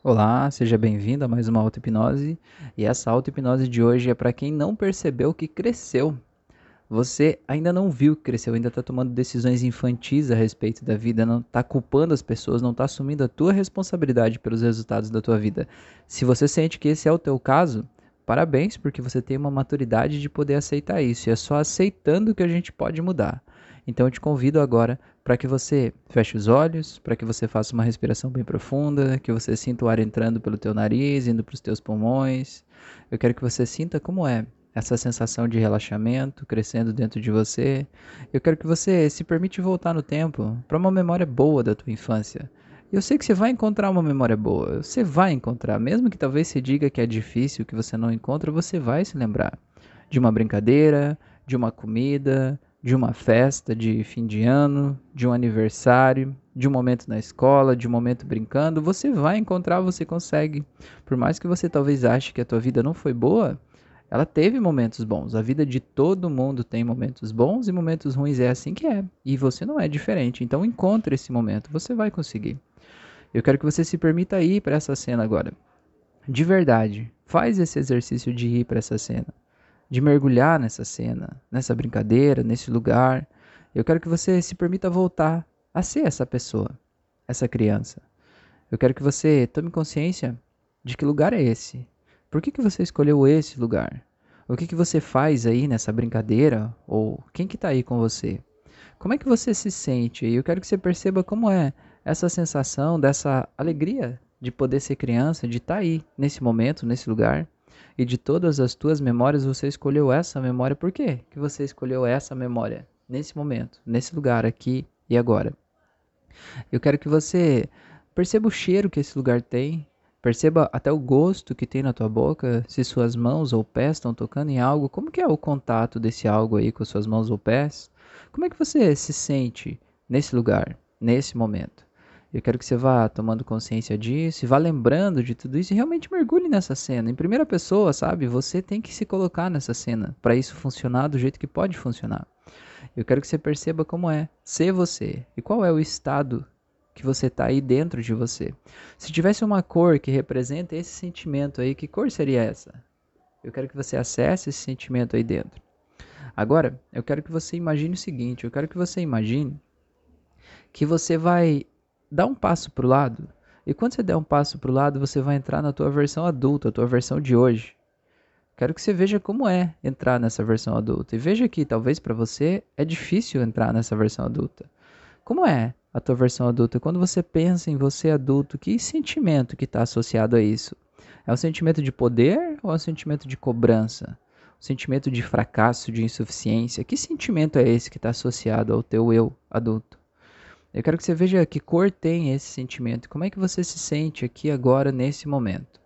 Olá, seja bem-vindo a mais uma auto-hipnose. E essa auto-hipnose de hoje é para quem não percebeu que cresceu. Você ainda não viu que cresceu, ainda está tomando decisões infantis a respeito da vida, não está culpando as pessoas, não está assumindo a tua responsabilidade pelos resultados da tua vida. Se você sente que esse é o teu caso, parabéns, porque você tem uma maturidade de poder aceitar isso. E é só aceitando que a gente pode mudar. Então eu te convido agora para que você feche os olhos, para que você faça uma respiração bem profunda, que você sinta o ar entrando pelo teu nariz, indo para os teus pulmões. Eu quero que você sinta como é essa sensação de relaxamento crescendo dentro de você. Eu quero que você se permite voltar no tempo para uma memória boa da tua infância. Eu sei que você vai encontrar uma memória boa, você vai encontrar, mesmo que talvez você diga que é difícil, que você não encontra, você vai se lembrar de uma brincadeira, de uma comida, de uma festa de fim de ano, de um aniversário, de um momento na escola, de um momento brincando, você vai encontrar, você consegue. Por mais que você talvez ache que a tua vida não foi boa, ela teve momentos bons. A vida de todo mundo tem momentos bons e momentos ruins, é assim que é. E você não é diferente. Então encontre esse momento, você vai conseguir. Eu quero que você se permita ir para essa cena agora. De verdade, faz esse exercício de ir para essa cena de mergulhar nessa cena, nessa brincadeira, nesse lugar. Eu quero que você se permita voltar a ser essa pessoa, essa criança. Eu quero que você tome consciência de que lugar é esse. Por que, que você escolheu esse lugar? O que, que você faz aí nessa brincadeira? Ou quem que está aí com você? Como é que você se sente? E eu quero que você perceba como é essa sensação dessa alegria de poder ser criança, de estar tá aí nesse momento, nesse lugar. E de todas as tuas memórias, você escolheu essa memória. Por quê que você escolheu essa memória nesse momento, nesse lugar, aqui e agora? Eu quero que você perceba o cheiro que esse lugar tem, perceba até o gosto que tem na tua boca, se suas mãos ou pés estão tocando em algo, como que é o contato desse algo aí com suas mãos ou pés? Como é que você se sente nesse lugar, nesse momento? Eu quero que você vá tomando consciência disso, e vá lembrando de tudo isso e realmente mergulhe nessa cena. Em primeira pessoa, sabe? Você tem que se colocar nessa cena para isso funcionar do jeito que pode funcionar. Eu quero que você perceba como é ser você e qual é o estado que você está aí dentro de você. Se tivesse uma cor que representa esse sentimento aí, que cor seria essa? Eu quero que você acesse esse sentimento aí dentro. Agora, eu quero que você imagine o seguinte: eu quero que você imagine que você vai dá um passo para o lado. E quando você der um passo para o lado, você vai entrar na tua versão adulta, a tua versão de hoje. Quero que você veja como é entrar nessa versão adulta. E veja que talvez para você é difícil entrar nessa versão adulta. Como é a tua versão adulta? Quando você pensa em você adulto, que sentimento que está associado a isso? É um sentimento de poder ou é um sentimento de cobrança? Um sentimento de fracasso, de insuficiência? Que sentimento é esse que está associado ao teu eu adulto? Eu quero que você veja que cor tem esse sentimento, como é que você se sente aqui agora nesse momento.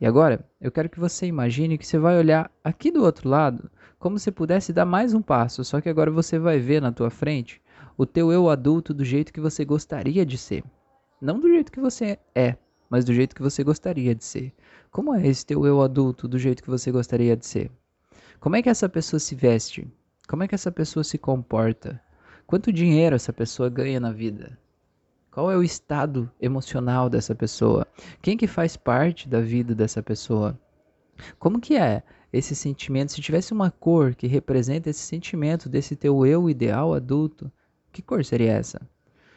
E agora, eu quero que você imagine que você vai olhar aqui do outro lado, como se pudesse dar mais um passo, só que agora você vai ver na tua frente o teu eu adulto do jeito que você gostaria de ser. Não do jeito que você é, mas do jeito que você gostaria de ser. Como é esse teu eu adulto do jeito que você gostaria de ser? Como é que essa pessoa se veste? Como é que essa pessoa se comporta? Quanto dinheiro essa pessoa ganha na vida? Qual é o estado emocional dessa pessoa? Quem que faz parte da vida dessa pessoa? Como que é esse sentimento? Se tivesse uma cor que representa esse sentimento desse teu eu ideal adulto, que cor seria essa?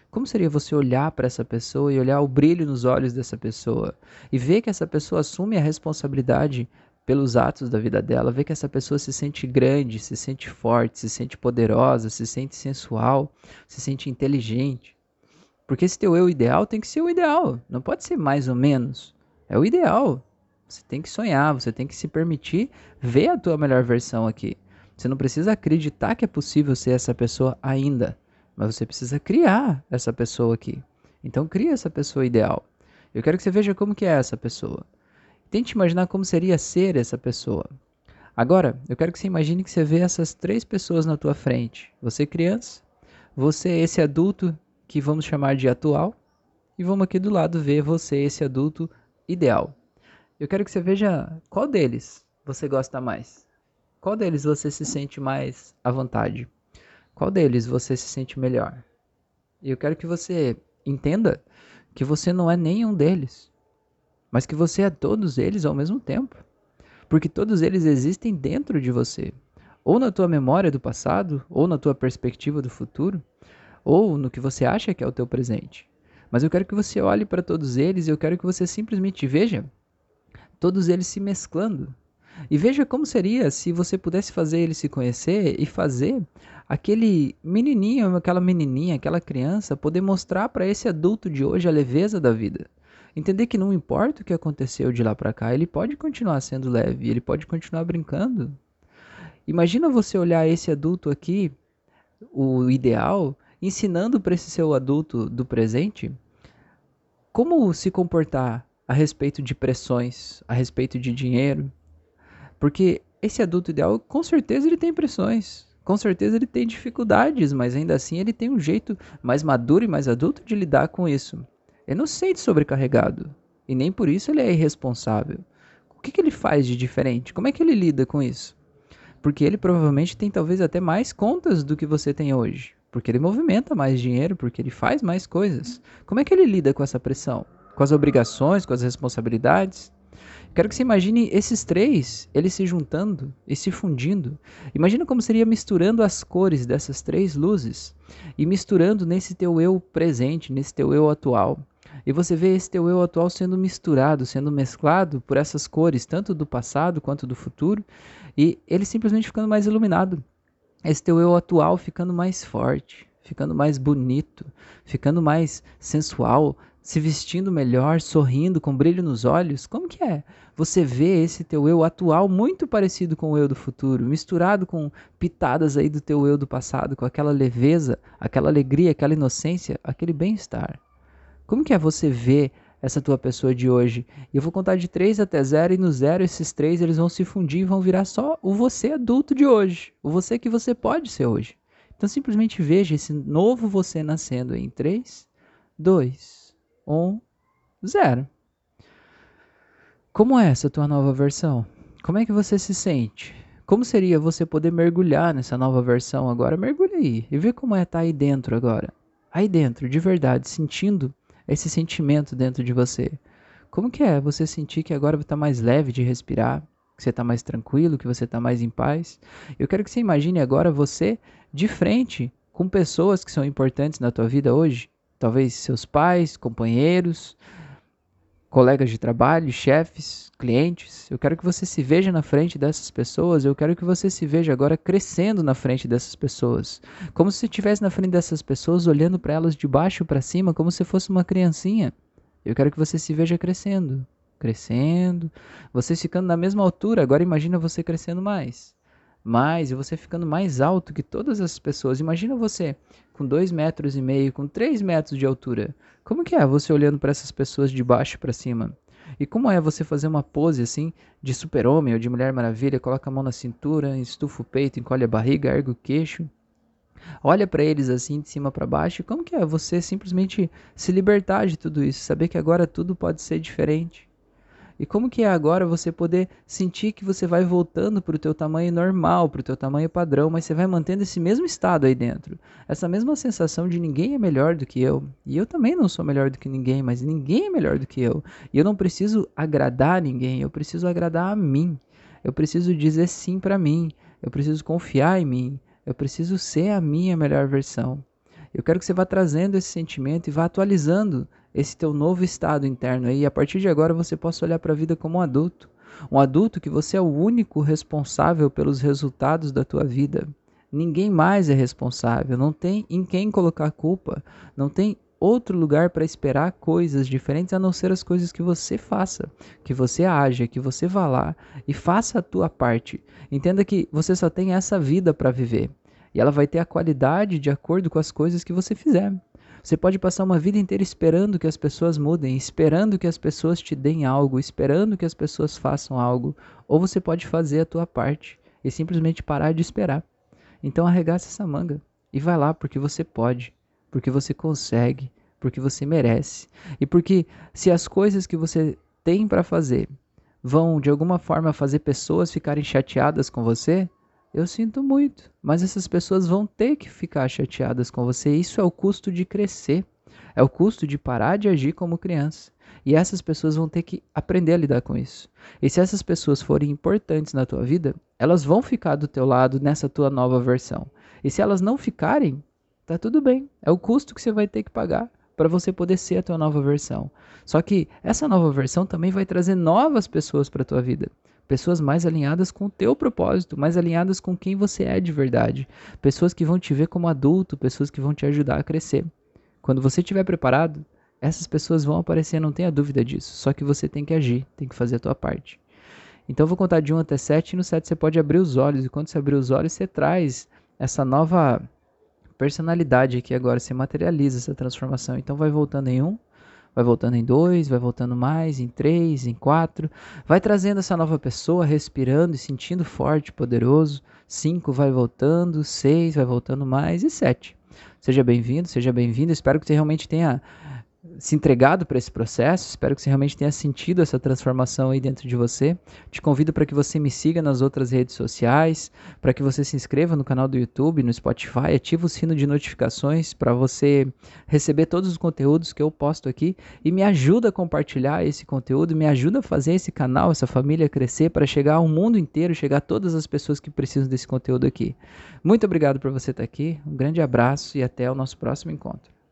Como seria você olhar para essa pessoa e olhar o brilho nos olhos dessa pessoa e ver que essa pessoa assume a responsabilidade pelos atos da vida dela, ver que essa pessoa se sente grande, se sente forte, se sente poderosa, se sente sensual, se sente inteligente. Porque esse teu eu ideal tem que ser o ideal, não pode ser mais ou menos. É o ideal. Você tem que sonhar, você tem que se permitir ver a tua melhor versão aqui. Você não precisa acreditar que é possível ser essa pessoa ainda, mas você precisa criar essa pessoa aqui. Então cria essa pessoa ideal. Eu quero que você veja como que é essa pessoa. Tente imaginar como seria ser essa pessoa. Agora, eu quero que você imagine que você vê essas três pessoas na tua frente. Você criança, você esse adulto que vamos chamar de atual, e vamos aqui do lado ver você esse adulto ideal. Eu quero que você veja qual deles você gosta mais. Qual deles você se sente mais à vontade? Qual deles você se sente melhor? E eu quero que você entenda que você não é nenhum deles. Mas que você é todos eles ao mesmo tempo. Porque todos eles existem dentro de você, ou na tua memória do passado, ou na tua perspectiva do futuro, ou no que você acha que é o teu presente. Mas eu quero que você olhe para todos eles e eu quero que você simplesmente veja todos eles se mesclando. E veja como seria se você pudesse fazer eles se conhecer e fazer aquele menininho, aquela menininha, aquela criança poder mostrar para esse adulto de hoje a leveza da vida. Entender que não importa o que aconteceu de lá para cá, ele pode continuar sendo leve, ele pode continuar brincando. Imagina você olhar esse adulto aqui, o ideal, ensinando para esse seu adulto do presente como se comportar a respeito de pressões, a respeito de dinheiro. Porque esse adulto ideal, com certeza ele tem pressões, com certeza ele tem dificuldades, mas ainda assim ele tem um jeito mais maduro e mais adulto de lidar com isso. Ele não se sente sobrecarregado. E nem por isso ele é irresponsável. O que, que ele faz de diferente? Como é que ele lida com isso? Porque ele provavelmente tem talvez até mais contas do que você tem hoje. Porque ele movimenta mais dinheiro, porque ele faz mais coisas. Como é que ele lida com essa pressão? Com as obrigações, com as responsabilidades? Quero que você imagine esses três, eles se juntando e se fundindo. Imagina como seria misturando as cores dessas três luzes e misturando nesse teu eu presente, nesse teu eu atual. E você vê esse teu eu atual sendo misturado, sendo mesclado por essas cores, tanto do passado quanto do futuro, e ele simplesmente ficando mais iluminado. Esse teu eu atual ficando mais forte, ficando mais bonito, ficando mais sensual, se vestindo melhor, sorrindo, com brilho nos olhos? Como que é? Você vê esse teu eu atual muito parecido com o eu do futuro, misturado com pitadas aí do teu eu do passado, com aquela leveza, aquela alegria, aquela inocência, aquele bem-estar. Como que é você ver essa tua pessoa de hoje? Eu vou contar de 3 até 0 e no 0 esses três eles vão se fundir e vão virar só o você adulto de hoje, o você que você pode ser hoje. Então simplesmente veja esse novo você nascendo em 3, 2, um, zero. Como é essa tua nova versão? Como é que você se sente? Como seria você poder mergulhar nessa nova versão agora? Mergulhe aí e vê como é estar tá aí dentro agora. Aí dentro, de verdade, sentindo esse sentimento dentro de você. Como que é você sentir que agora está mais leve de respirar, que você está mais tranquilo, que você está mais em paz? Eu quero que você imagine agora você de frente com pessoas que são importantes na tua vida hoje talvez seus pais, companheiros, colegas de trabalho, chefes, clientes. Eu quero que você se veja na frente dessas pessoas, eu quero que você se veja agora crescendo na frente dessas pessoas, como se estivesse na frente dessas pessoas, olhando para elas de baixo para cima, como se fosse uma criancinha. Eu quero que você se veja crescendo, crescendo, vocês ficando na mesma altura, agora imagina você crescendo mais mais e você ficando mais alto que todas as pessoas. Imagina você com dois metros e meio, com três metros de altura. Como que é você olhando para essas pessoas de baixo para cima? E como é você fazer uma pose assim de super-homem ou de Mulher Maravilha, coloca a mão na cintura, estufa o peito, encolhe a barriga, ergue o queixo, olha para eles assim de cima para baixo. Como que é você simplesmente se libertar de tudo isso, saber que agora tudo pode ser diferente? E como que é agora você poder sentir que você vai voltando para o teu tamanho normal, para o teu tamanho padrão, mas você vai mantendo esse mesmo estado aí dentro. Essa mesma sensação de ninguém é melhor do que eu. E eu também não sou melhor do que ninguém, mas ninguém é melhor do que eu. E eu não preciso agradar ninguém, eu preciso agradar a mim. Eu preciso dizer sim para mim. Eu preciso confiar em mim. Eu preciso ser a minha melhor versão. Eu quero que você vá trazendo esse sentimento e vá atualizando esse teu novo estado interno aí, e a partir de agora você possa olhar para a vida como um adulto. Um adulto que você é o único responsável pelos resultados da tua vida. Ninguém mais é responsável, não tem em quem colocar culpa, não tem outro lugar para esperar coisas diferentes a não ser as coisas que você faça, que você haja, que você vá lá e faça a tua parte. Entenda que você só tem essa vida para viver e ela vai ter a qualidade de acordo com as coisas que você fizer. Você pode passar uma vida inteira esperando que as pessoas mudem, esperando que as pessoas te deem algo, esperando que as pessoas façam algo, ou você pode fazer a tua parte e simplesmente parar de esperar. Então arregaça essa manga e vai lá porque você pode, porque você consegue, porque você merece. E porque se as coisas que você tem para fazer vão de alguma forma fazer pessoas ficarem chateadas com você, eu sinto muito, mas essas pessoas vão ter que ficar chateadas com você. Isso é o custo de crescer. É o custo de parar de agir como criança. E essas pessoas vão ter que aprender a lidar com isso. E se essas pessoas forem importantes na tua vida, elas vão ficar do teu lado nessa tua nova versão. E se elas não ficarem, tá tudo bem. É o custo que você vai ter que pagar para você poder ser a tua nova versão. Só que essa nova versão também vai trazer novas pessoas para tua vida. Pessoas mais alinhadas com o teu propósito, mais alinhadas com quem você é de verdade. Pessoas que vão te ver como adulto, pessoas que vão te ajudar a crescer. Quando você estiver preparado, essas pessoas vão aparecer, não tenha dúvida disso. Só que você tem que agir, tem que fazer a tua parte. Então eu vou contar de 1 até 7 e no 7 você pode abrir os olhos. E quando você abrir os olhos, você traz essa nova personalidade aqui agora, você materializa essa transformação. Então vai voltando em 1, vai voltando em 2, vai voltando mais, em 3, em 4. Vai trazendo essa nova pessoa, respirando e sentindo forte, poderoso. 5 vai voltando, 6 vai voltando mais e 7. Seja bem-vindo, seja bem-vindo. Espero que você realmente tenha se entregado para esse processo. Espero que você realmente tenha sentido essa transformação aí dentro de você. Te convido para que você me siga nas outras redes sociais, para que você se inscreva no canal do YouTube, no Spotify, ative o sino de notificações para você receber todos os conteúdos que eu posto aqui e me ajuda a compartilhar esse conteúdo, me ajuda a fazer esse canal, essa família crescer para chegar ao mundo inteiro, chegar a todas as pessoas que precisam desse conteúdo aqui. Muito obrigado por você estar aqui. Um grande abraço e até o nosso próximo encontro.